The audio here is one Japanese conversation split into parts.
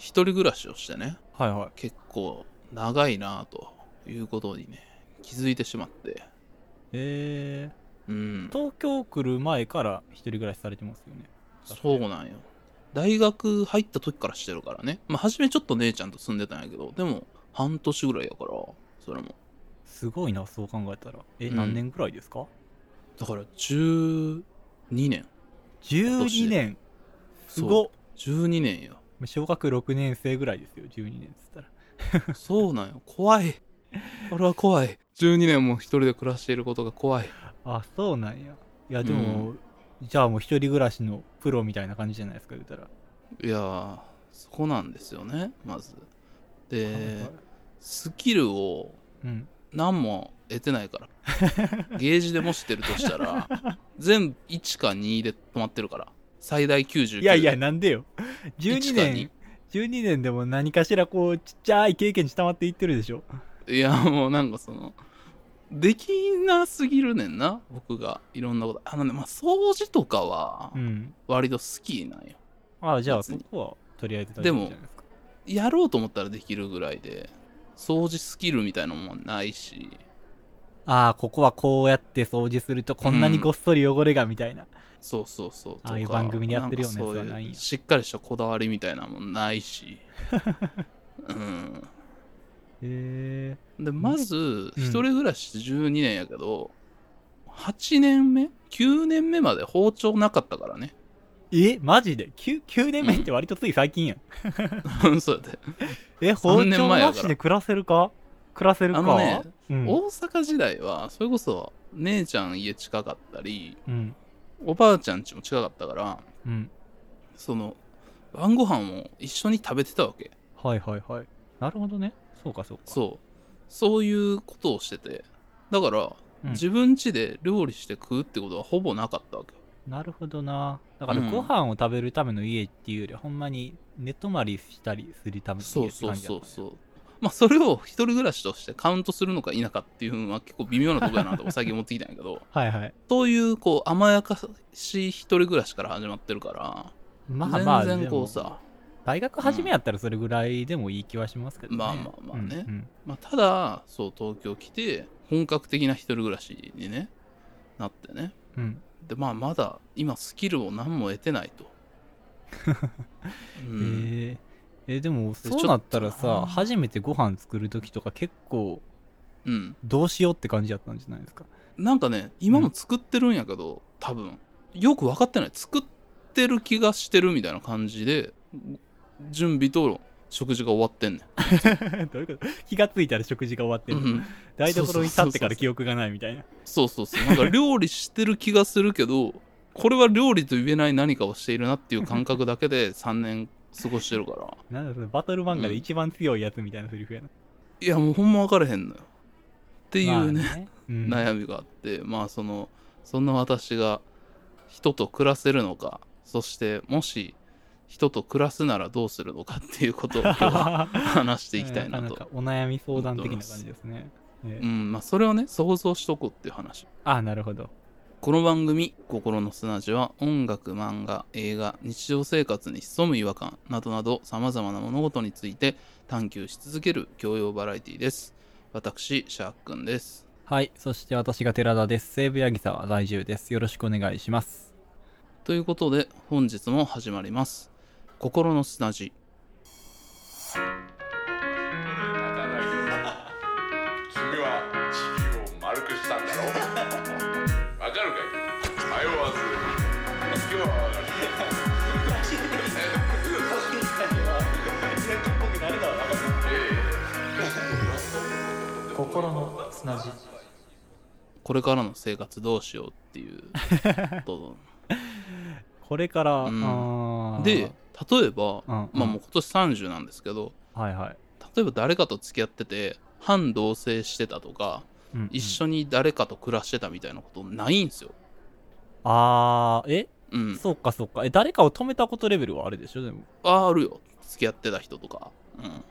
一人暮らしをしてねはいはい。結構長いなということにね気づいてしまって。え。うん。ー、東京来る前から一人暮らしされてますよね。そうなんよ。大学入った時からしてるからね。まあ初めちょっと姉ちゃんと住んでたんやけどでも半年ぐらいやからそれも。すごいなそう考えたら。え、うん。何年くらいですか？だから12年。12年。すごっ。12年よ小学6年生ぐらいですよ12年っつったら。そうなんよ。怖い。これは怖い。12年も一人で暮らしていることが怖い。あそうなんや。いやでも、じゃあもう一人暮らしのプロみたいな感じじゃないですか言うたら。いやーそこなんですよねまず。で、スキルをうん。何も得てないから。ゲージでもしてるとしたら全部1か2で止まってるから最大99いやいやなんでよ。12 1か年12年でも何かしらこうちっちゃい経験値溜まっていってるでしょ。いやもうなんかそのできなすぎるねんな僕がいろんなこと。あのねまあ掃除とかはうん。割と好きなんよ。ああじゃあそこはとりあえず大でもやろうと思ったらできるぐらいで掃除スキルみたいなのもないしああここはこうやって掃除するとこんなにごっそり汚れがみたいな、そうそうそう。ああいう番組でやってるようないんやしっかりしたこだわりみたいなのもないし。うん。へえでまず一人暮らし12年やけど、8年目？9年目まで包丁なかったからね。えマジで？9, 9年目って割とつい最近やん、そうやで。え包3年丁なしで暮らせるか？暮らせるか。あのね、うん、大阪時代はそれこそ姉ちゃん家近かったりうん。おばあちゃん家も近かったからうん。その晩ご飯を一緒に食べてたわけ。はいはいはい。なるほどね。そうかそうか。そう。そういうことをしてて。だから、うん。自分家で料理して食うってことはほぼなかったわけ。よなるほどな。だからうん。ご飯を食べるための家っていうよりほんまに寝泊まりしたりするためのそうそう家って感じだったそうそうまあそれを一人暮らしとしてカウントするのか否かっていうのは結構微妙なとこやなと 最近思ってきたんやけど。はいはい。そういうこう甘やかし一人暮らしから始まってるからまあまあ全然こうさ。大学初めやったらそれぐらいでもいい気はしますけどね。まあまあまあね。うんうん。まあ、ただそう東京来て本格的な一人暮らしにねなってね。うん。でまあまだ今スキルを何も得てないと、うん。え。ーえーでもそうなったらさな初めてご飯作る時とか結構うん、どうしようって感じだったんじゃないですか？なんかね今も作ってるんやけど、多分よく分かってない。作ってる気がしてるみたいな感じで準備と食事が終わってんね どういうこと？気がついたら食事が終わってん、る、うん、台所に立ってから記憶がないみたいな。そうそうそう。なんか料理してる気がするけどこれは料理と言えない何かをしているなっていう感覚だけで3年過ごしてるから。なんだそれバトル漫画で一番強いやつみたいなセリフやな、いやもうほんま分からへんのよ。っていうね,、まあね。うん。悩みがあって。まあそのそんな私が人と暮らせるのかそしてもし人と暮らすならどうするのかっていうことを今日は 話していきたいなと。んかお悩み相談的な感じですね、ええ。うんまあそれをね想像しとこうっていう話。あなるほどこの番組「心の砂地」は音楽漫画映画日常生活に潜む違和感などなどさまざまな物事について探求し続ける教養バラエティです。私シャークくんです。はいそして私が寺田です。西武八木沢在住です。よろしくお願いします。ということで本日も始まります。心の砂地心の砂地これからの生活どうしようっていうこと。これから、うん。で例えば、うんうん。まあもう今年30なんですけどはいはい、例えば誰かと付き合ってて反同棲してたとか、うんうん。一緒に誰かと暮らしてたみたいなことないんですよ。あーえ、うん。そうかそうか。え誰かを止めたことレベルはあるでしょ？でも。ああるよ。付き合ってた人とか。うん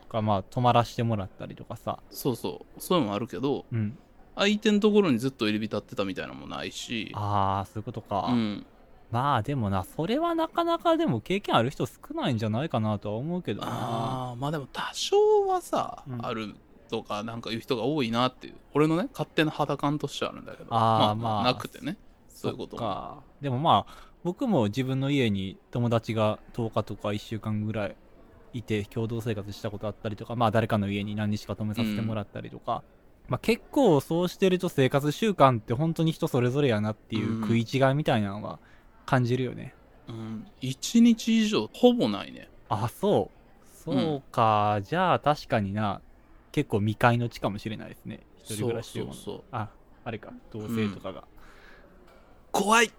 かまあ泊まらしてもらったりとかさそうそうそういうのもあるけどうん。相手のところにずっと入り浸ってたみたいなのもないしああそういうことか、うん。まあでもな、それはなかなかでも経験ある人少ないん。じゃないかなとは思うけど。ああまあでも多少はさ、うん。あるとかなん。かいう人が多いなっていう俺のね勝手な肌感としてあるん。だけどあまあ、まあなくてねそういうことか。でもまあ、僕も自分の家に友達が10日とか1週間ぐらいいて共同生活したことあったりとか、まあ誰かの家に何日か泊めさせてもらったりとか、まあ結構そうしてると生活習慣って本当に人それぞれやなっていう食い違いみたいなのは感じるよね。うん、1日以上ほぼないねあ、そう。そうか。じゃあ確かにな、結構未開の地かもしれないですね。一人暮らしというものそうそうそうあ、あれか。同性とかが。怖い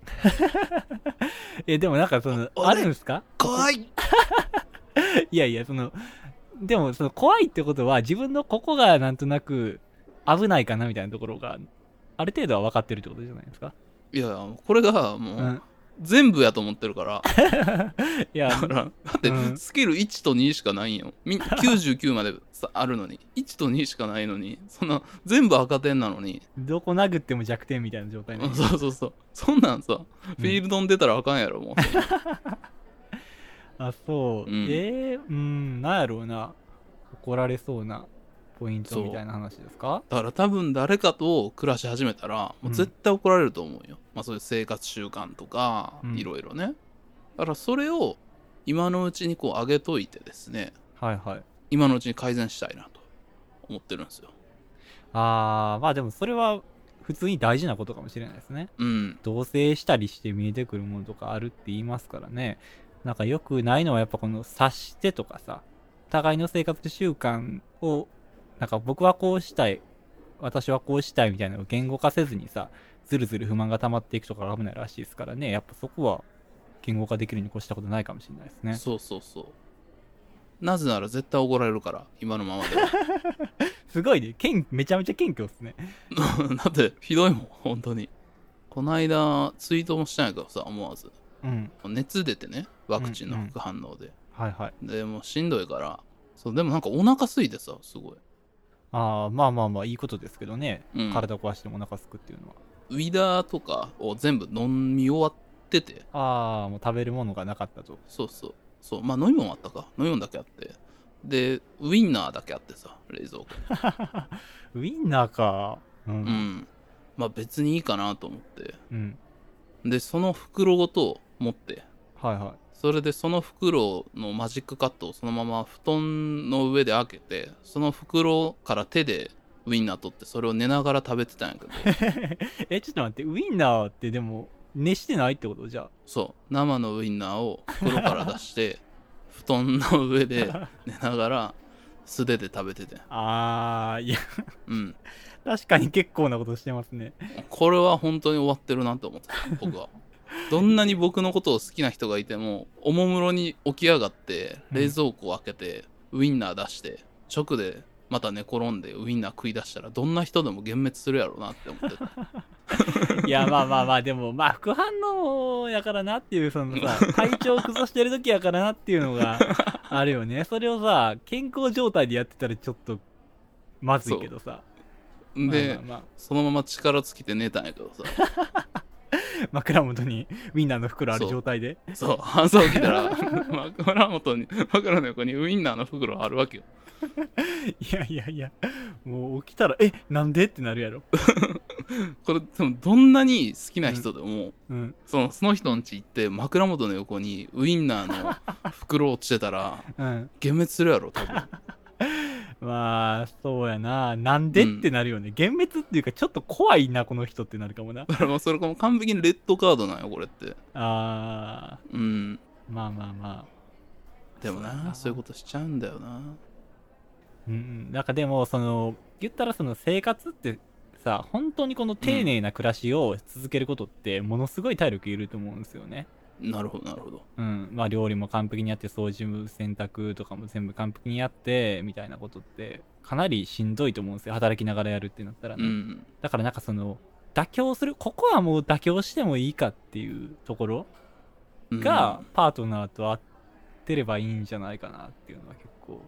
え、でもなんかその、おあるんですか？怖い いやいや、その、でもその怖いってことは自分のここがなんとなく危ないかなみたいなところがある程度は分かってるってことじゃないですか？いやこれがもう、うん。全部やと思ってるから。いや。だ、からだってうん。スキル1と2しかないんよ。みん99までさあるのに。1と2しかないのにそんな全部赤点なのに。どこ殴っても弱点みたいな状態になるそうそうそう。そんなんさフィールドに出たらあかんやろもう あ、そう。うんえー、うん、なんやろうな。怒られそうなポイントみたいな話ですか？だから多分誰かと暮らし始めたらもう絶対怒られると思うよ、まあそういう生活習慣とかうんいろいろねだからそれを今のうちにこう上げといてですねはいはい。今のうちに改善したいなと思ってるんですよあー、まあでもそれは普通に大事なことかもしれないですね。うん同棲したりして見えてくるものとかあるって言いますからね。なんかよくないのはやっぱこの察してとかさ、互いの生活習慣を、なんか僕はこうしたい、私はこうしたいみたいなのを言語化せずにさ、ずるずる不満が溜まっていくとかが危ないらしいですからね。やっぱそこは言語化できるに越したことないかもしれないですね。そうそうそうなぜなら絶対怒られるから今のままでは すごいね。謙めちゃめちゃ謙虚っすね。だってひどいもん本当にこの間ツイートもしたんやけどさ思わずうん。熱出てねワクチンの副反応で、はいはい。でもうしんどいからそうでもなんかお腹空いてさすごいああ、まあまあまあいいことですけどね。うん体壊してもお腹すくっていうのは。ウィダーとかを全部飲み終わっててああ、もう食べるものがなかったと。そうそうそうまあ飲み物あったか飲み物だけあってでウインナーだけあってさ冷蔵庫 ウインナーか。う。にうんんまあ別にいいかなと思ってうん。でその袋ごと持って。はいはい。それでその袋のマジックカットをそのまま布団の上で開けてその袋から手でウインナー取ってそれを寝ながら食べてたんやけど。え、ちょっと待って、ウインナーってでも、熱してないってこと？じゃあ。そう。生のウインナーを袋から出して 布団の上で寝ながら素手で食べてて。あー、いや、うん。確かに結構なことしてますね。これは本当に終わってるなって思ってた僕はどんなに僕のことを好きな人がいてもおもむろに起き上がって冷蔵庫を開けて、ウインナー出して直でまた寝転んでウインナー食い出したらどんな人でも幻滅するやろうなって思ってた。いや、まあまあまあ、でも、まあ、副反応やからなっていう、そのさ、体調崩してる時やからなっていうのがあるよね。それをさ、健康状態でやってたらちょっと、まずいけどさ。で、まあまあまあ。そのまま力尽きて寝たんやけどさ 枕元にウインナーの袋ある状態で。そう朝起きたら 枕元に枕の横にウインナーの袋あるわけよ いやいやいや、もう起きたら、え、なんでってなるやろ。これでもどんなに好きな人でも、うん。そのその人ん家行って枕元の横にウインナーの袋落ちてたらうん。幻滅するやろ多分まあ、そうやな。なんでってなるよね。幻滅っていうか、ちょっと怖いな、この人ってなるかもな。だからもうそれもう完璧にレッドカードなんよこれってあうんー、まあまあまあ。でもなそういうことしちゃうんだよなうんうん。なんかでも、その、言ったらその生活ってさ、本当にこの丁寧な暮らしを続けることって、ものすごい体力いると思うんですよね。なるほどなるほどうん。まあ料理も完璧にやって、掃除も洗濯とかも全部完璧にやって、みたいなことって、かなりしんどいと思うんですよ。働きながらやるってなったらね。うんだからなんかその、妥協する、ここはもう妥協してもいいかっていうところうんが、パートナーと合ってればいいんじゃないかなっていうのは結構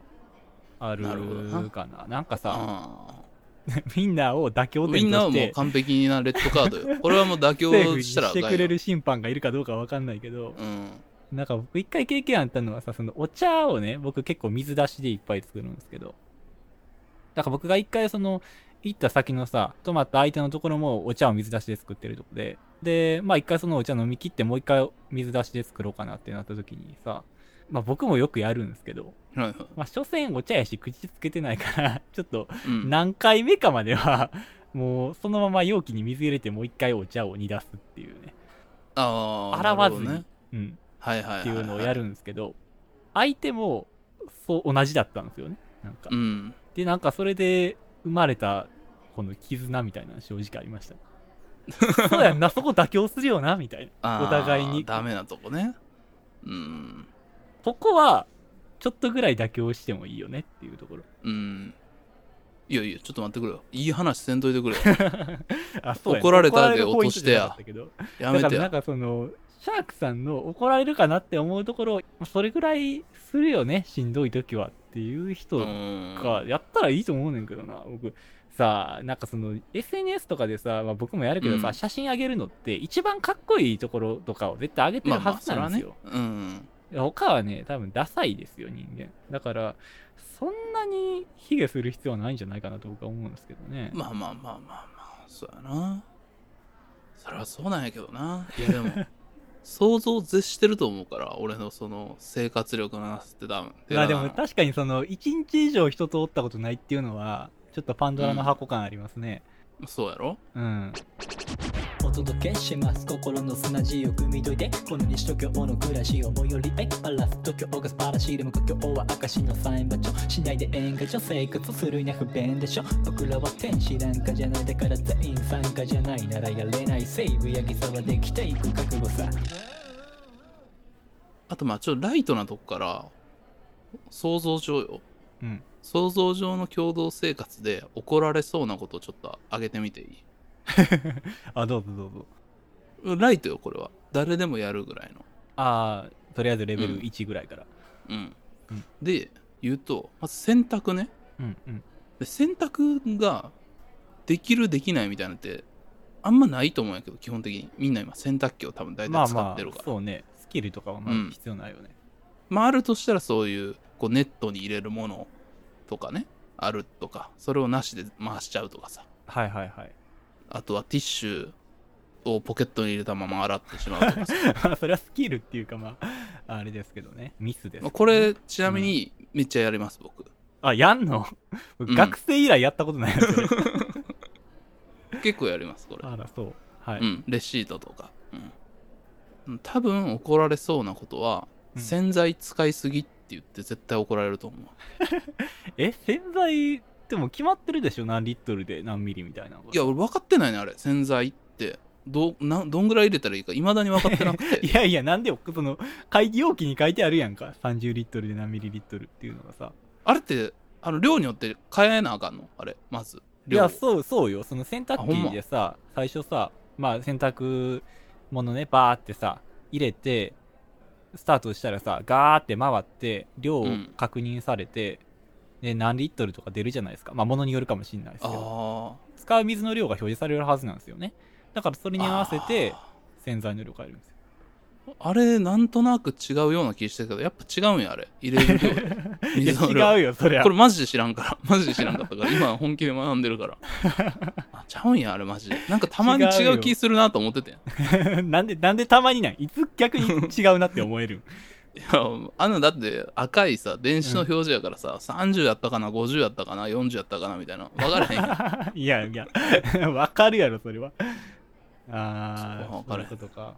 あるなるほどなかな。なんかさ、あウインナーを妥協ウインナーはもう完璧なレッドカードよ。これはもう妥協したらしてくれる審判がいるかどうかわかんないけど。うん。なんか僕一回経験あったのはさそのお茶をね僕結構水出しでいっぱい作るんですけど。だから僕が一回その行った先のさ泊まった相手のところもお茶を水出しで作ってるとこで。でまあ一回そのお茶飲み切ってもう一回水出しで作ろうかなってなった時にさまあ僕もよくやるんですけどはいはいまあ所詮お茶やし口つけてないから ちょっとうん何回目かまでは もうそのまま容器に水入れてもう一回お茶を煮出すっていうねああ洗わずに、ねうんはいはいはい、っていうのをやるんですけど、相手もそう同じだったんですよね。なんか。うんで、なんかそれで生まれたこの絆みたいなの正直ありました。そうやんな、そこ妥協するよな、みたいな。お互いに。ダメなとこねうんここは、ちょっとぐらい妥協してもいいよねっていうところ。うん。いやいやちょっと待ってくれよ。いい話せんといてくれよ。あ、そうや怒られたで落とったけど。やめてや。だからなんかその、シャークさんの怒られるかなって思うところ、それぐらいするよね、しんどい時はっていう人うん。か、やったらいいと思うねんけどな、僕。さあ、なんかその、SNS とかでさ、まあ、僕もやるけどさ、うん。写真上げるのって、一番かっこいいところとかを絶対上げてるまあまあはずなんですよ。うん他はね、多分ダサいですよ、人間。だから、そんなに卑下する必要はないんじゃないかなと僕は思うんですけどね。まあまあまあまあまあそうやなそれはそうなんやけどないやでも 想像を絶してると思うから俺のその生活力のなさって多分まあでも確かにその、一日以上人とおったことないっていうのは、ちょっとパンドラの箱感ありますね。そうやろ？うん。お届けします心の砂地を汲み解いてこの西東京の暮らしを最寄りへバラす東京が素晴らしいでも故郷は証のサイン場所しないで演歌所生活するには不便でしょ僕らは天使なんかじゃないだから全員参加じゃないならやれない西武八木沢できていく覚悟さ。あとまあちょっとライトなとこから想像上よ。うん。想像上の共同生活で怒られそうなことをちょっと上げてみていい？あ、どうぞどうぞ。ライトよこれは誰でもやるぐらいのああ、とりあえずレベルうん1ぐらいから。うん、うんで言うとまず洗濯ねうんうん。で洗濯ができるできないみたいなのってあんまないと思うんやけど基本的にみんな今洗濯機を多分大体使ってるから、あ、そうね。スキルとかはまうんあ必要ないよね。まああるとしたらそういうこうネットに入れるものとかねあるとかそれをなしで回しちゃうとかさはいはいはい。あとはティッシュをポケットに入れたまま洗ってしまうとかさ。まあそれはスキルっていうかまあ、あれですけどね。ミスですね、まあこれちなみにめっちゃやります僕。あ、やんの？学生以来やったことないやつ、そ れ結構やりますこれ。あら、そう。はい。うんレシートとか。うん。多分怒られそうなことは、うん。洗剤使いすぎって言って絶対怒られると思う。え、洗剤ってもう決まってるでしょ何リットルで何ミリみたいなのが。いや俺分かってないねあれ。洗剤って。どうなどんぐらい入れたらいいか。いまだに分かってなくて。いやいや、なんでよ、その、会議容器に書いてあるやんか。30リットルで何ミリリットルっていうのがさ。あれってあの量によって変えなあかんの？あれまず。量。いや、そう、そうよ。その洗濯機でさ、最初さ、まあ洗濯物ね、バーってさ、入れて、スタートしたらさ、ガーって回って、量をうん。確認されて、で、何リットルとか出るじゃないですか。まあ、物によるかもしれないですけど、あ使う水の量が表示されるはずなんですよね。だからそれーに合わせてあ洗剤の量変えるんですよ。ーあれなんとなく違うような気してるけどやっぱ違うんやあれ。入れる量。水の量。違うよ、それはこ。れマジで知らんから。マジで知らんかったから。今本気で学んでるから。あちゃうんやあれマジで。なんかたまに違う気するなと思っててん。なんで、なんでたまにないいつ逆に違うなって思える。んいやあのだって赤いさ電子の表示やからさ、30やったかな50やったかな40やったかなみたいな。分からへんやん。い やいや、わかるやろ、それは。ああ、わかることか。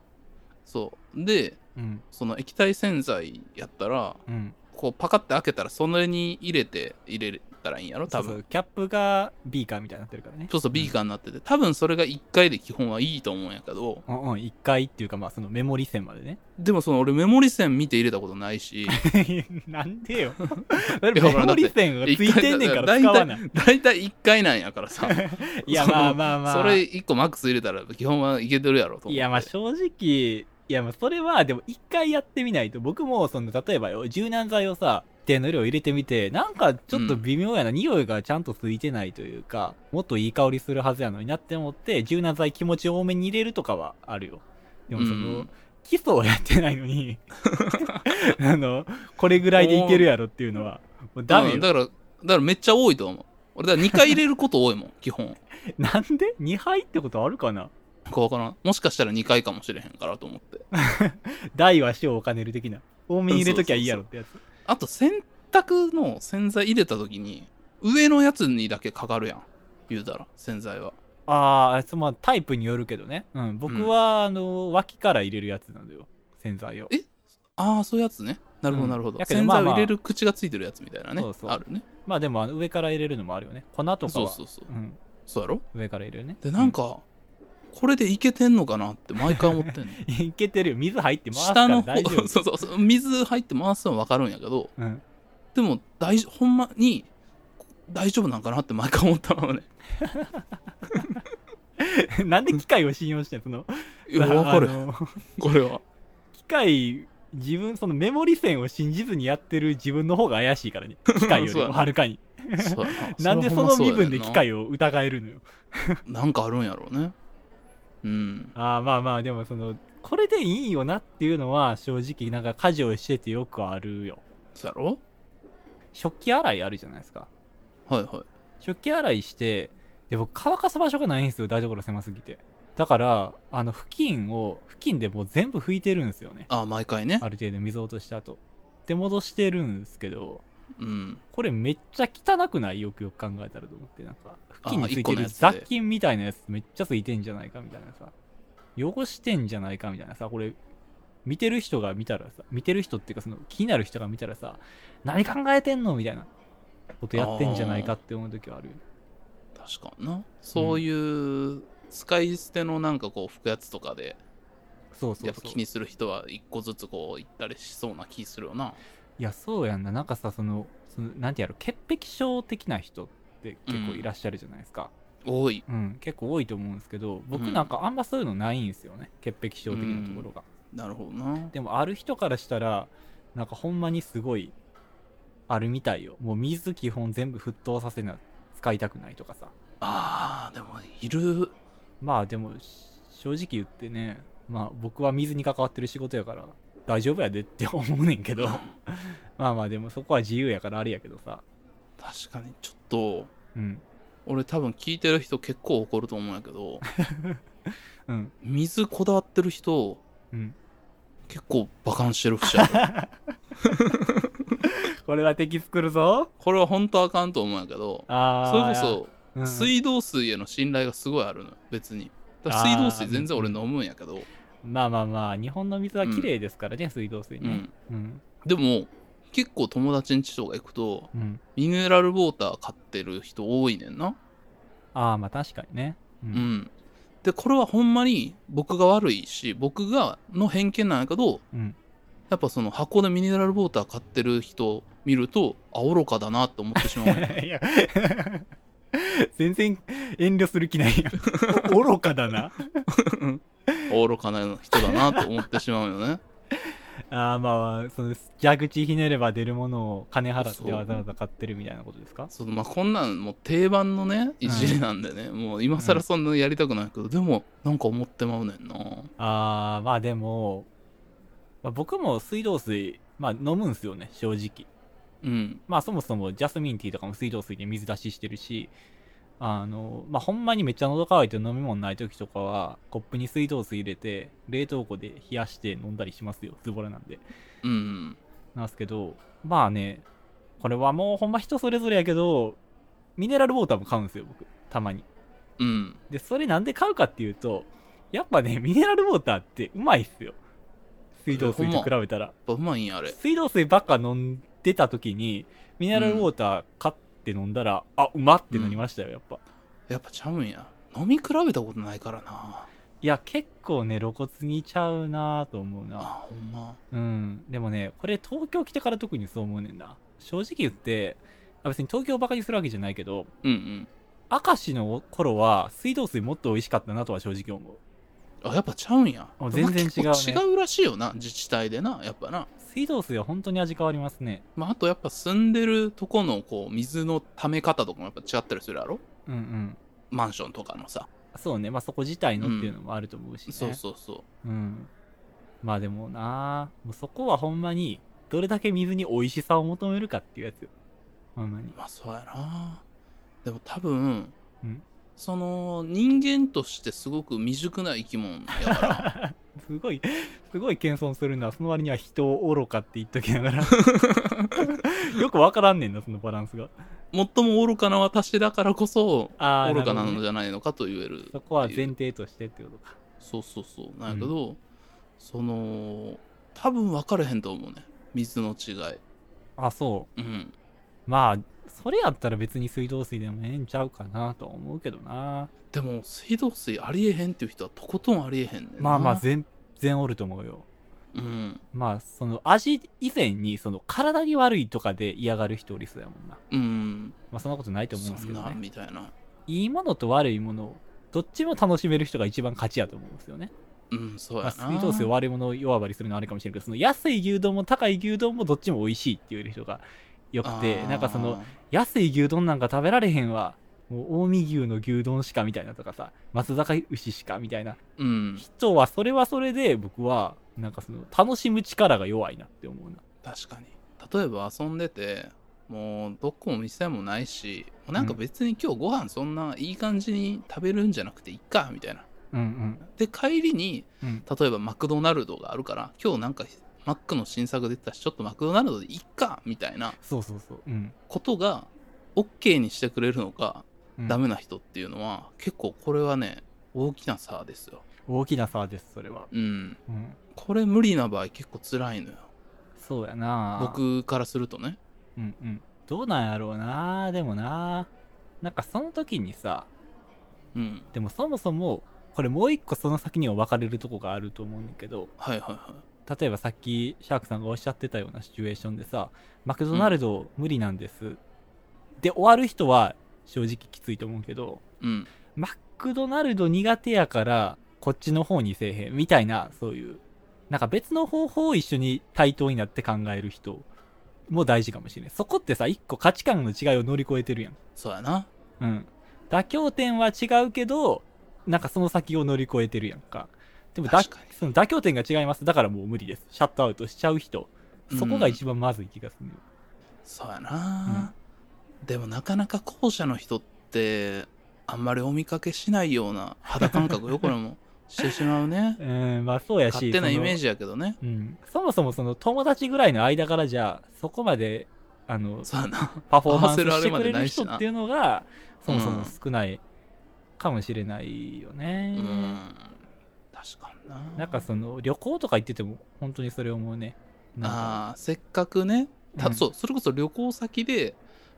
そう。でうん、その液体洗剤やったらうん。こうパカって開けたらそれに入れて入れたらいいんやろ多分そうそうキャップがビーカーみたいになってるからね。そうそうビーカーになってて多分それが1回で基本はいいと思うんやけどうんうん、一回っていうか、まあ、そのメモリ線までね。でもその俺メモリ線見て入れたことないし なんでよ。メモリ線がついてんねんから使わない。大体1回なんやからさ いや、まあまあまあ。それ1個マックス入れたら基本はいけてるやろといや、まあ正直、いや、まあそれは、でも一回やってみないと、僕も、その、例えばよ、柔軟剤をさ、定の量入れてみて、なんかちょっと微妙やな、匂いがちゃんとついてないというか、もっといい香りするはずやのになって思って、柔軟剤気持ち多めに入れるとかはあるよ。でもその、うん基礎をやってないのに、あの、これぐらいでいけるやろっていうのは、もうダメよ。うんだから、だからめっちゃ多いと思う。俺、だから2回入れること多いもん、基本。なんで ?2 杯ってことあるかな？かわからん。もしかしたら2回かもしれへんからと思って。大は小を兼ねる的な。多めに入れときゃいいやろってやつ。あと、洗濯の洗剤入れた時に、上のやつにだけかかるやん。言うたら、洗剤は。ああ、そまあタイプによるけどね。うん。僕は、あの、脇から入れるやつなんだよ。洗剤を。え？ああ、そういうやつね。なるほど、うんなるほど。やけど洗剤を入れる口がついてるやつみたいなね。そうそうあるね。まあでも、あの上から入れるのもあるよね。粉とかは。そうそうそう。うん。そうやろ？上から入れるね。で、なんか、これでいけてんのかなって毎回思ってんの。うん、いけてるよ。水入って回すから下の方大丈夫。そうそうそう水入って回すのは分かるんやけどうん。でも大丈ほんまに大丈夫なんかなって毎回思ったままね なんで機械を信用してんのその、いや分かるあのこれは機械、自分、そのメモリ線を信じずにやってる自分の方が怪しいからね。機械よりそうやなもはるかに。そうやなんでその身分で機を械を疑えるのよ。なんかあるんやろうねうんああ、まあまあ、でもその、これでいいよなっていうのは正直なんか家事をしててよくあるよ。そうやろ？食器洗いあるじゃないですか。はいはい食器洗いして、で、僕乾かす場所がないんですよ。台所狭すぎて。だから、あの、布巾を、布巾でもう全部拭いてるんですよね。ああ毎回ねある程度水落とした後。で、戻してるんですけど、うんこれめっちゃ汚くない？よくよく考えたらと思って。なんか、布巾についてる雑菌みたいなやつめっちゃついてんじゃないかみたいなさ。汚してんじゃないかみたいなさ、これ、見てる人が見たらさ、見てる人っていうかその気になる人が見たらさ、何考えてんのみたいなことやってんじゃないかって思う時はあるよ。確かになそういう使い捨てのなんかこう拭くやつとかでそうそうそうやっぱ気。にする人は一個ずつこう行ったりしそうな気するよないや、そうやんな。なんかさ、その、そのなんてやろ、潔癖症的な人って結構いらっしゃるじゃないですか。多いうん、結構多いと思うんですけど、僕うんなんかあんまそういうのないんですよね。潔癖症的なところが。なるほどなでもある人からしたら、なんかほんまにすごい、あるみたいよ。もう水基本全部沸騰させな、使いたくないとかさ。あーでもいるまあでも、し正直言ってね、まあ僕は水に関わってる仕事やから、大丈夫やでって思うねんけど、まあまあでもそこは自由やからあれやけどさ。確かにちょっとうん。俺多分聞いてる人結構怒ると思うんやけど うん。水こだわってる人うん。結構バカンしてる節ある これは敵作るぞ。これは本当あかんと思うんやけどあそれこあ。そうん水道水への信頼がすごいあるのよ別に水道水全然俺飲むんやけどまあまあまあ、日本の水は綺麗ですからね、水道水ねうん。うん。でも結構友達ん家とか行くとうん。ミネラルウォーター買ってる人多いねんなああ、まあ確かにね。う。うんんでこれはほんまに僕が悪いし僕がの偏見なんやけどうん。やっぱその箱でミネラルウォーター買ってる人見るとあ愚かだなって思ってしまう 全然遠慮する気ないやん。お 愚かだな。愚かな人だなって思ってしまうよねああ、まあ、その、蛇口ひねれば出るものを金払ってわざわざ買ってるみたいなことですか？そのまあこんなんもう定番のねいじりなんでね、もう今更そんなやりたくないけど、でもなんか思ってまうねんな。ああ、まあでも、まあ、僕も水道水、まあ飲むんすよね、正直。うん。まあそもそもジャスミンティーとかも水道水で水出ししてるし、あの、まあほんまにめっちゃ喉乾いて飲み物ない時とかは、コップに水道水入れて、冷凍庫で冷やして飲んだりしますよ、ズボラなんで。うんなんすけど、まあね、これはもうほんま人それぞれやけど、ミネラルウォーターも買うんですよ、僕。たまに。うんで、それなんで買うかっていうと、やっぱね、ミネラルウォーターってうまいっすよ。水道水と比べたら。やっぱうまいんやあれ水道水ばっか飲んでた時に、ミネラルウォーター買って飲んだら、あ、うまってなりましたよ、やっぱ。やっぱちゃうんや飲み比べたことないからないや、結構ね、露骨にちゃうなぁと思うな。あほんまうん。でもね、これ東京来てから特にそう思うねんな。正直言って、あ別に東京ばかりするわけじゃないけど、うんうん明石の頃は水道水もっと美味しかったなとは正直思う。あやっぱちゃうんやあ全然違うね違うらしいよな自治体でなやっぱな水道水は本当に味変わりますね。まあ、あとやっぱ住んでるとこのこう水の溜め方とかもやっぱ違ったりするやろ？うんうん。マンションとかのさ、そうね。まあそこ自体のっていうのもあると思うしね、そうそうそう。うん。まあでもなもうそこはほんまに、どれだけ水に美味しさを求めるかっていうやつよ。ほんまに。まあそうやな。でも多分、うんその人間としてすごく未熟な生き物やから すごい、すごい謙遜するのは、その割には人を愚かって言っときながら。よくわからんねんな、そのバランスが。最も愚かな私だからこそ愚かなのじゃないのかと言えるそこは前提としてってことか。そうそうそうなんやけど、その多分分かれへんと思うね水の違いあ、そうんう。まあ、それやったら別に水道水でもええんちゃうかなとは思うけどな。でも水道水ありえへんっていう人はとことんありえへんねんなまあまあ、全然おると思うよ。うんまあ、その味以前に、その体に悪いとかで嫌がる人おりそうやもんな。うんまあ、そんなことないと思うんですけどね。みたいないいものと悪いもの、どっちも楽しめる人が一番勝ちやと思うんですよね。うんそうまあ、やな、水道水を悪いものを弱張りするのはあれかもしれないけど、その安い牛丼も高い牛丼もどっちも美味しいっていう人がよくて、なんかその、安い牛丼なんか食べられへんわ。もう近江牛の牛丼しかみたいなとかさ、松坂牛しかみたいなうん人はそれはそれで僕はなんかその楽しむ力が弱いなって思うな。確かに例えば遊んでてもうどこも店もないしなんか別に今日ご飯そんないい感じに食べるんじゃなくていいかみたいなうんうん。で帰りにうん、例えばマクドナルドがあるから今日なんかマックの新作出てたしちょっとマクドナルドでいっかみたいな。そうそうそう。うん。ことが OK にしてくれるのかうん。ダメな人っていうのは結構これはね大きな差ですよ。大きな差です、それは。うん。うん。これ無理な場合結構辛いのよ。そうやな。僕からするとね。うんうん。どうなんやろうな。でもな。なんかその時にさ、うん。でもそもそも、これもう一個その先には分かれるとこがあると思うんだけど、はいはいはい例えばさっきシャークさんがおっしゃってたようなシチュエーションでさ、マクドナルド無理なんです。で終わる人は正直きついと思うけど、うんマクドナルド苦手やからこっちの方にせえへんみたいな、そういう、なんか別の方法を一緒に対等になって考える人も大事かもしれない。そこってさ、一個価値観の違いを乗り越えてるやん。そうやなうん。妥協点は違うけど、なんかその先を乗り越えてるやんか。でもだその妥協点が違います。だからもう無理です。シャットアウトしちゃう人。そこが一番まずい気がする、そうやな、でもなかなか後者の人ってあんまりお見かけしないような肌感覚よこれも してしまうねうん、まあそうやし。勝手なイメージ。ジやけどねうん。そもそもその友達ぐらいの間からじゃ、そこまで、あの、そうやなパフォーマンスしてくれる人っていうのが、そもそもうん少ないかもしれないよね。うん確かにななんかその、旅行とか行ってても、本当にそれ思うね。ああせっかくねた、うんそうそれこそ旅行先で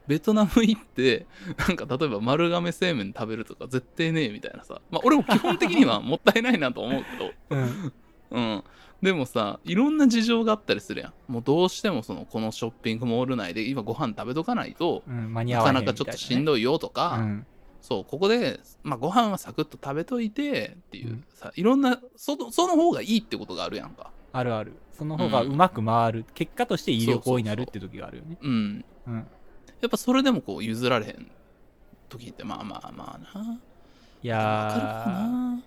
ベトナム行って なんか例えば丸亀製麺食べるとか絶対ねえみたいなさまあ俺も基本的にはもったいないなと思うけど うん。うん。でもさ、いろんな事情があったりするやん。もうどうしてもその、このショッピングモール内で今ご飯食べとかないと、うん、間に合わなかなかちょっとしんいどいよとか、うん。そう、ここで、まあご飯はサクッと食べといてっていう、うんさ、いろんな、その、その方がいいってことがあるやんか。あるある。その方がうまく回る。結果としていい旅行になるって時があるよね。うん。うん。やっぱそれでもこう譲られへん時って、まあまあまあな。いわかるかな。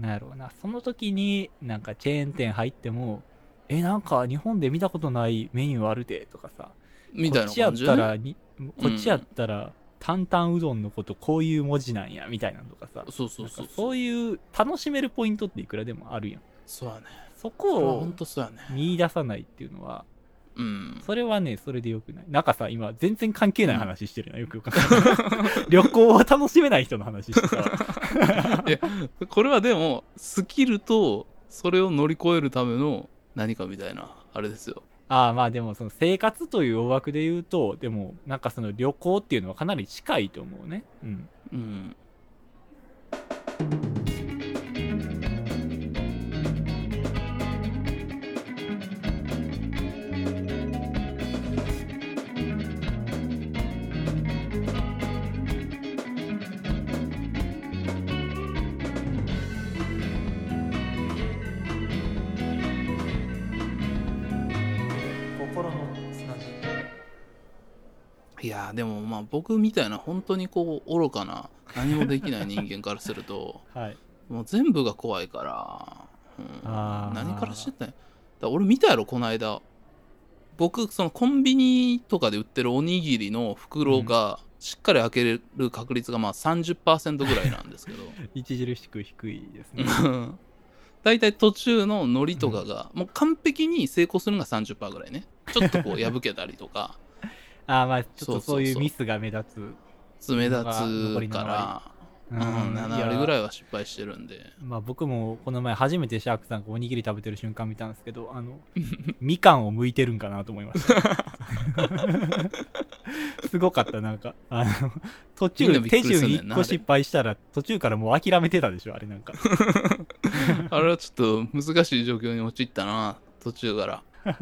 なんやろうな。その時に、なんかチェーン店入っても、え、なんか日本で見たことないメニューあるで、とかさ。みたいなこっちやっ。たらに、こっちやったら、担々うどんのことこういう文字なんや、みたいなのとかさ。そうそうそうそういう楽しめるポイントっていくらでもあるやん。そうやね。そこを本当そうやね。見出さないっていうのは、うん。それはね、それでよくない。なんかさ、今、全然関係ない話してるな、よくよくわかんない旅行を楽しめない人の話してたわ。いやこれはでもスキルとそれを乗り越えるための何かみたいなあれですよああ、まあでも、その生活という大枠で言うと、でも、なんかその旅行っていうのはかなり近いと思うね。うん。うんいやーでもまあ僕みたいな本当にこう愚かな何もできない人間からすると はい。もう全部が怖いから、うん。何からしてたんや。だ俺見たやろこの間。僕そのコンビニとかで売ってるおにぎりの袋がしっかり開けれる確率がまあ30%ぐらいなんですけど。著しく低いですね。大体途中の海苔とかがもう完璧に成功するのが30%ぐらいねちょっとこう破けたりとか。ああまあちょっとそういうミスが目立つ。目立つから、ううんん、7割ぐいらいは失敗してるんで。やまあ僕もこの前初めてシャークさんがおにぎり食べてる瞬間見たんですけどあの みかんを剥いてるんかなと思いました。すごかったなんか。あの途中手順1個失敗したら途中からもう諦めてたでしょあれなんか。あれはちょっと難しい状況に陥ったな途中から。と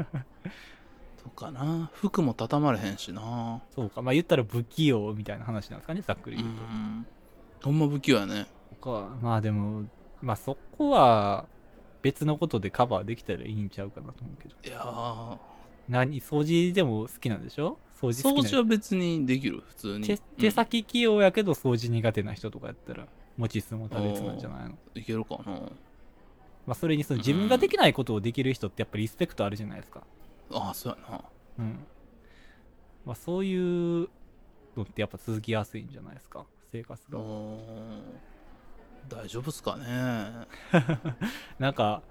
かな。服も畳まれへんしな。そうか。まあ言ったら不器用みたいな話なんですかねざっくりう言うと、んほんま不器用やね。かまあでもまあそこは別のことでカバーできたらいいんちゃうかなと思うけど。いやー。何？掃除でも好きなんでしょ？掃除好きな掃除は別にできる普通に。手手先器用やけど掃除苦手な人とかやったら持ちつ持たれつなんじゃないの？うんいけるかな。まあそれにその自分ができないことをできる人ってやっぱりリスペクトあるじゃないですかああそうやな。うん。まあそういうのってやっぱ続きやすいんじゃないですか？生活が。大丈夫っすかね。なんか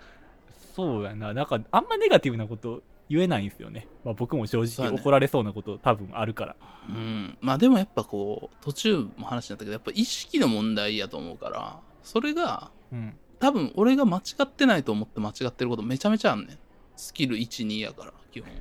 そうやな。なんかあんまネガティブなこと言えないんですよね、まあ、僕も正直怒られそうなこと多分あるから。うん。まあでもやっぱこう途中も話になったけどやっぱ意識の問題やと思うからそれがうん。多分俺が間違ってないと思って間違ってることめちゃめちゃあんねんスキル12やから基本。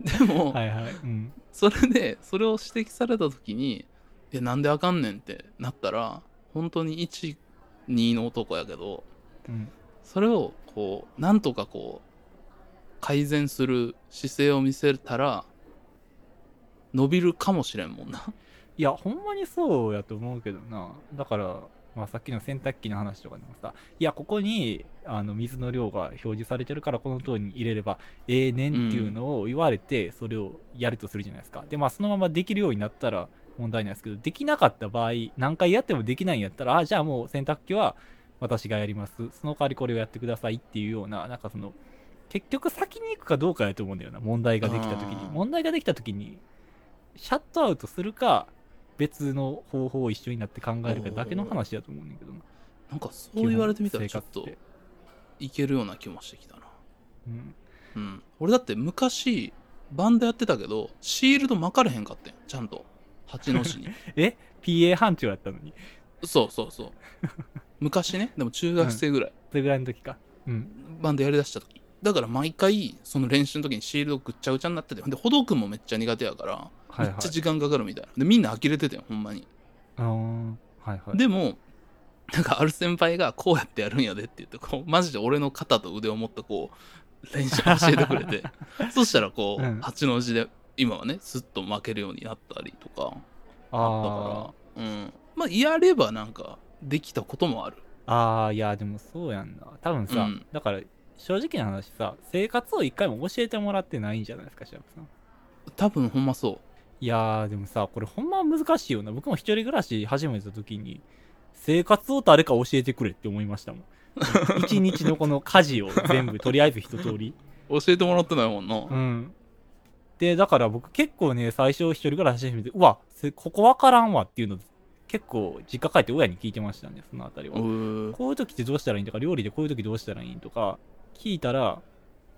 でも、はいはいうん。それでそれを指摘された時に「いやなんであかんねん」ってなったら本当に12の男やけどうん。それをこうなんとかこう改善する姿勢を見せたら伸びるかもしれんもんな。いやほんまにそうやと思うけどな。だから、まあ、さっきの洗濯機の話とかでもさいやここにあの水の量が表示されてるからこの通りに入れればええねんっていうのを言われてそれをやるとするじゃないですか、でまあそのままできるようになったら問題ないですけどできなかった場合何回やってもできないんやったらあじゃあもう洗濯機は私がやります。その代わりこれをやってくださいっていうようななんかその結局先に行くかどうかやと思うんだよな問題ができた時に。問題ができた時にシャットアウトするか別の方法を一緒になって考えるかだけの話だと思うんだけどな。なんかそう言われてみたらちょっといけるような気もしてきたな。うん。うん。俺だって昔バンドやってたけどシールド巻かれへんかったん。ちゃんと。八の字に。え ?PA 班長やったのに。そうそうそう。昔ね。でも中学生ぐらい、それぐらいの時か。うん。バンドやりだした時だから毎回その練習の時にシールドぐっちゃぐちゃになっててでほどくんもめっちゃ苦手やから、はいはい。めっちゃ時間かかるみたいな。でみんな呆れててんほんまに。あーはいはい。でもなんかある先輩がこうやってやるんやでって言ってこうマジで俺の肩と腕を持ってこう練習教えてくれて そしたらこう、うん。八の字で今はねスッと負けるようになったりとかあだーからうん。まあやればなんかできたこともある。あーいやでもそうやんな。多分さ、うん。だから正直な話さ生活を一回も教えてもらってないんじゃないですかシャープさん。多分ほんまそいやーでもさこれほんま難しいよな。僕も一人暮らし始めた時に生活を誰か教えてくれって思いましたもん。一日のこの家事を全部とりあえず一通り。う 教えてもらってないもんな、うん。でだから僕結構ね最初一人暮らし始めてうわせここわからんわっていうの結構実家帰って親に聞いてましたねそのあたりは。こういう時ってどうしたらいいんとか料理でこういう時どうしたらいいんとか聞いたら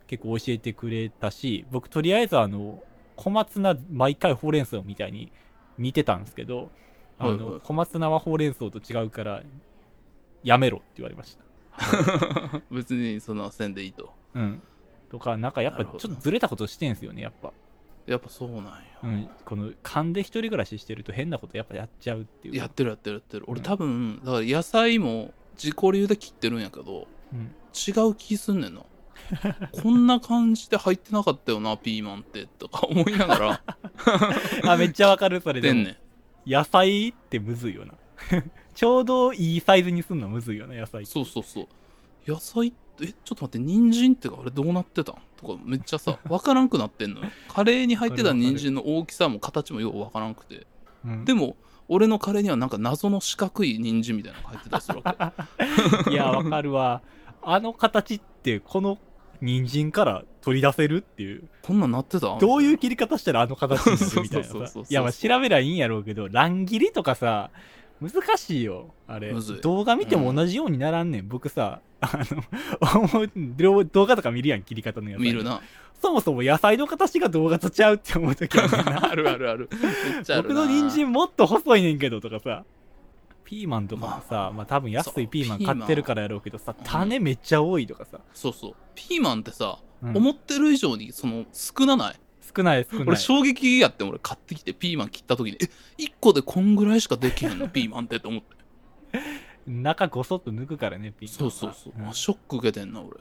結構教えてくれたし僕とりあえずあの小松菜毎回ほうれん草みたいに見てたんですけどあはいはい。の小松菜はほうれん草と違うからやめろって言われました。別にそんなせんでいいと。うん。とかなんかやっぱちょっとずれたことしてんすよねやっぱ。やっぱそうなんや、うん、この勘で一人暮らししてると変なことやっぱやっちゃうっていう。やってるやってるやってる。俺うん多分だから野菜も自己流で切ってるんやけどうん、違う気すんねんな。こんな感じで入ってなかったよなピーマンってとか思いながら。あめっちゃわかるそれでんねん。野菜ってむずいよな。ちょうどいいサイズにすんのむずいよな野菜そうそうそう。野菜ってえちょっと待って人参ってかあれどうなってたん？とかめっちゃさわからんくなってんのよ。カレーに入ってた人参の大きさも形もようわからんくて。うん。でも俺のカレーにはなんか謎の四角い人参みたいなのが入ってたりするわけ。いや、わかるわ。あの形って、この人参から取り出せるっていう。こんなんなってた？どういう切り方したらあの形になるみたいないや、まあ調べりゃいいんやろうけど、乱切りとかさ、難しいよ。あれ。動画見ても同じようにならんねん。僕さ、あの、動画とか見るやん、切り方のやつ。見る。なそもそも野菜の形が動画とちゃうって思うときあるな。あるあるある僕の人参もっと細いねんけどとかさ。ピーマンとかもさ、まあ多分安いピーマン買ってるからやろうけどさ、ン種めっちゃ多いとかさ。そうそうピーマンってさ、うん思ってる以上にその少なない？少ない少ない。俺衝撃やって俺買ってきてピーマン切った時にえ1個でこんぐらいしかできへんの？ピーマンってと思って中ごそっと抜くからね、ピーマンは。そうそうそう、んあショック受けてんな俺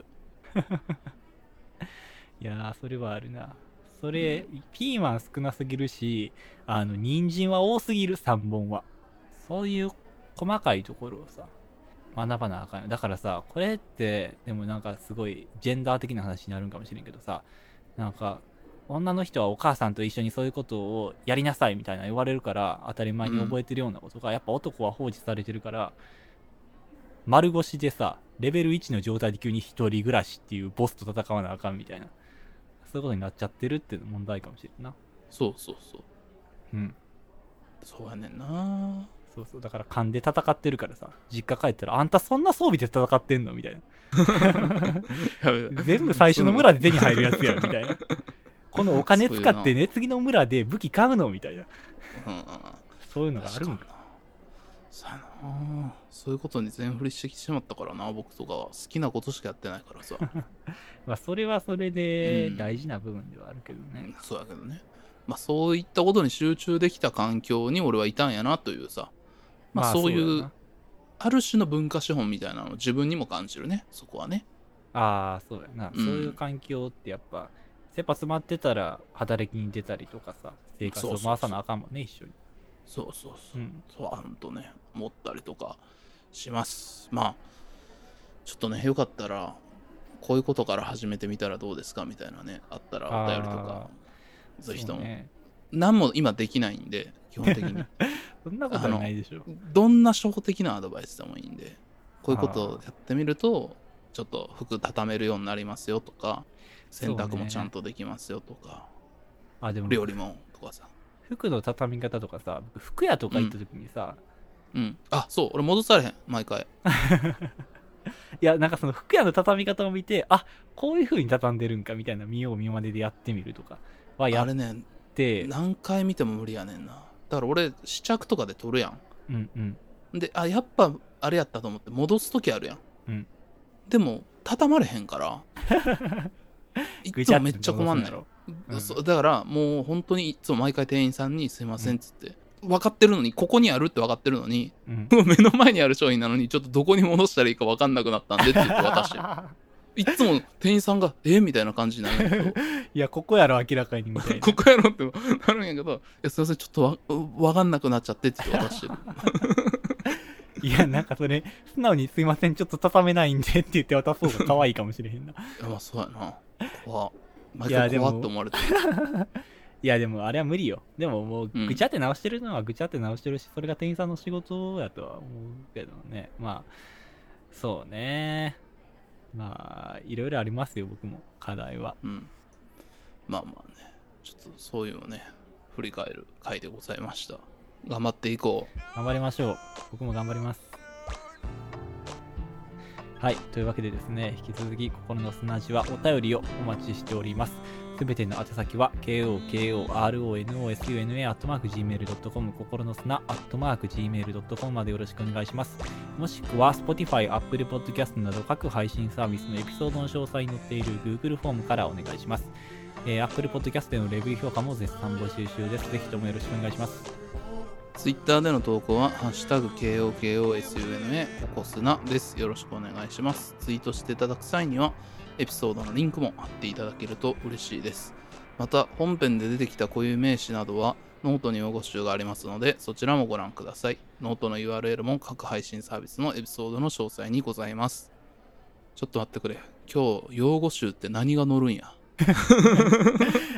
いやー、それはあるな。それ、ピーマン少なすぎるし、あの、人参は多すぎる、3本は。そういう細かいところをさ、学ばなあかんよ。だからさ、これって、でもなんかすごい、ジェンダー的な話になるんかもしれんけどさ、なんか、女の人はお母さんと一緒にそういうことをやりなさいみたいな言われるから、当たり前に覚えてるようなことが、やっぱ男は放置されてるから、丸腰でさ、レベル1の状態で急に一人暮らしっていうボスと戦わなあかんみたいな。そういうことになっちゃってるっていうの問題かもしれんな。そうそうそううん。そうやねんなそうそう。だから勘で戦ってるからさ、実家帰ったら、あんたそんな装備で戦ってんのみたいな。全部最初の村で手に入るやつや、みたいな。このお金使ってね、次の村で武器買うのみたいな。そういうのがあるんか。そうやなそういうことに全振りしてきてしまったからな僕とかは好きなことしかやってないからさ、まあ、それはそれでうん大事な部分ではあるけどね。うんそうやけどねまあそういったことに集中できた環境に俺はいたんやなというさまあそういうある種の文化資本みたいなのを自分にも感じるねそこはね。ああ、そうやな、うん。そういう環境ってやっぱ、切羽詰まってたら働きに出たりとかさ、生活を回さなあかんもんね、一緒に。そうそうそう、うん。そうほんとね思ったりとかします。まあちょっとねよかったらこういうことから始めてみたらどうですかみたいなねあったらお便りとかぜひとも、ね。何も今できないんで基本的に。そんなことはないでしょ。どんな初歩的なアドバイスでもいいんでこういうことをやってみるとちょっと服畳めるようになりますよとか洗濯もちゃんとできますよとか、あ、でも、料理もとかさ。服の畳み方とかさ、僕服屋とか行った時にさ、うん。あそう俺戻されへん毎回。いや、なんかその服屋の畳み方を見て、あこういう風に畳んでるんかみたいな見よう見まねでやってみるとかはやっあれねて、何回見ても無理やねんな。だから俺試着とかで取るやん。うんうん。であやっぱあれやったと思って戻す時あるやん、うん。でも畳まれへんから。いつもめっちゃ困んねん。ろ。うんだからもう本当にいつも毎回店員さんに「すいません」っつって、分かってるのにここにあるって分かってるのにうん。目の前にある商品なのにちょっとどこに戻したらいいか分かんなくなったんでって言って渡して。る いつも店員さんが「えみたいな感じになるんやけど いや、ここやろ、明らかにみたいな。ここやろってなるんやけど「いやすいませんちょっとわ分かんなくなっちゃって」って渡してる いや、なんかそれ、素直にすいません、ちょっと畳めないんでって言って渡す方が可愛いかもしれへんな。まあそうやな怖っ毎いやで怖って思われてる いや、でもあれは無理よ。でももう、うんぐちゃって直してるのはぐちゃって直してるし、それが店員さんの仕事やとは思うけどね。まあ、そうね。まあ、いろいろありますよ、僕も、課題は。うんまあまあねちょっとそういうのをね振り返る回でございました頑張っていこう頑張りましょう。僕も頑張ります。はい。というわけでですね、引き続き、心の砂地はお便りをお待ちしております。すべての宛先は、kokoronosuna.gmail.com、心の砂 .gmail.com までよろしくお願いします。もしくは、Spotify、Apple Podcast など各配信サービスのエピソードの詳細に載っている Google フォームからお願いします。えー Apple Podcast でのレビュー評価も絶賛募集中です。ぜひともよろしくお願いします。ツイッターでの投稿は、ハッシュタグ KOKOSUNA ココスナです。よろしくお願いします。ツイートしていただく際には、エピソードのリンクも貼っていただけると嬉しいです。また、本編で出てきた固有名詞などは、ノートに用語集がありますので、そちらもご覧ください。ノートの URL も各配信サービスのエピソードの詳細にございます。ちょっと待ってくれ。今日、用語集って何が乗るんや？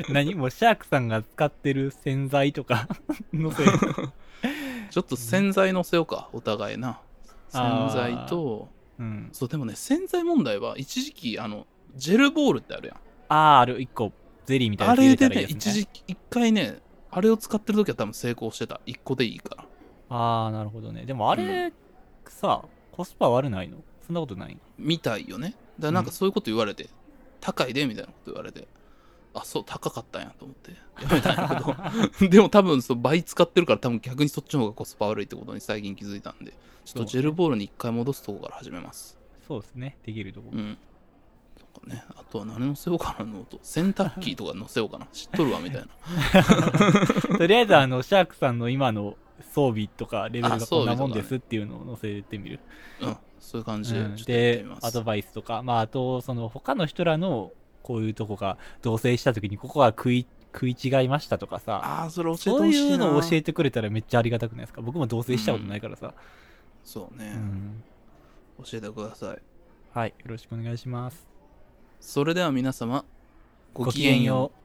何？もうシャークさんが使ってる洗剤とか のせい。ちょっと洗剤乗せようか、お互いな。洗剤と、うん。そう、でもね、洗剤問題は、一時期、あの、ジェルボールってあるやん。あー、ある、一個、ゼリーみたいなあれでね。一時期、一回ね、あれを使ってる時は多分成功してた。一個でいいから。あー、なるほどね。でもあれ、さ、コスパ悪ないの？そんなことないみたいよね。だからなんかそういうこと言われて、高いでみたいなこと言われて、あ、そう、高かったんやと思って、やめたんやけど、でも多分倍使ってるから多分逆にそっちの方がコスパ悪いってことに最近気づいたんで、ちょっとジェルボールに一回戻すとこから始めます。そうですね。できるとこ。うん。とかね、あとは何乗せようかなのと、洗濯機とか乗せようかな。知っとるわみたいな。とりあえず、あの、シャークさんの今の装備とかレベルがあこんなもんですっていうのを載せてみる。うん、そういう感じでうんで。アドバイスとか、まあ、あと、その、他の人らの、こういうとこが同棲した時に、ここが食い、食い違いましたとかさ、ああ、それ教えてそうほしいな。いうのを教えてくれたらめっちゃありがたくないですか？僕も同棲したことないからさ。そうね、うん教えてください。はい。よろしくお願いします。それでは皆様、ごきげんよう。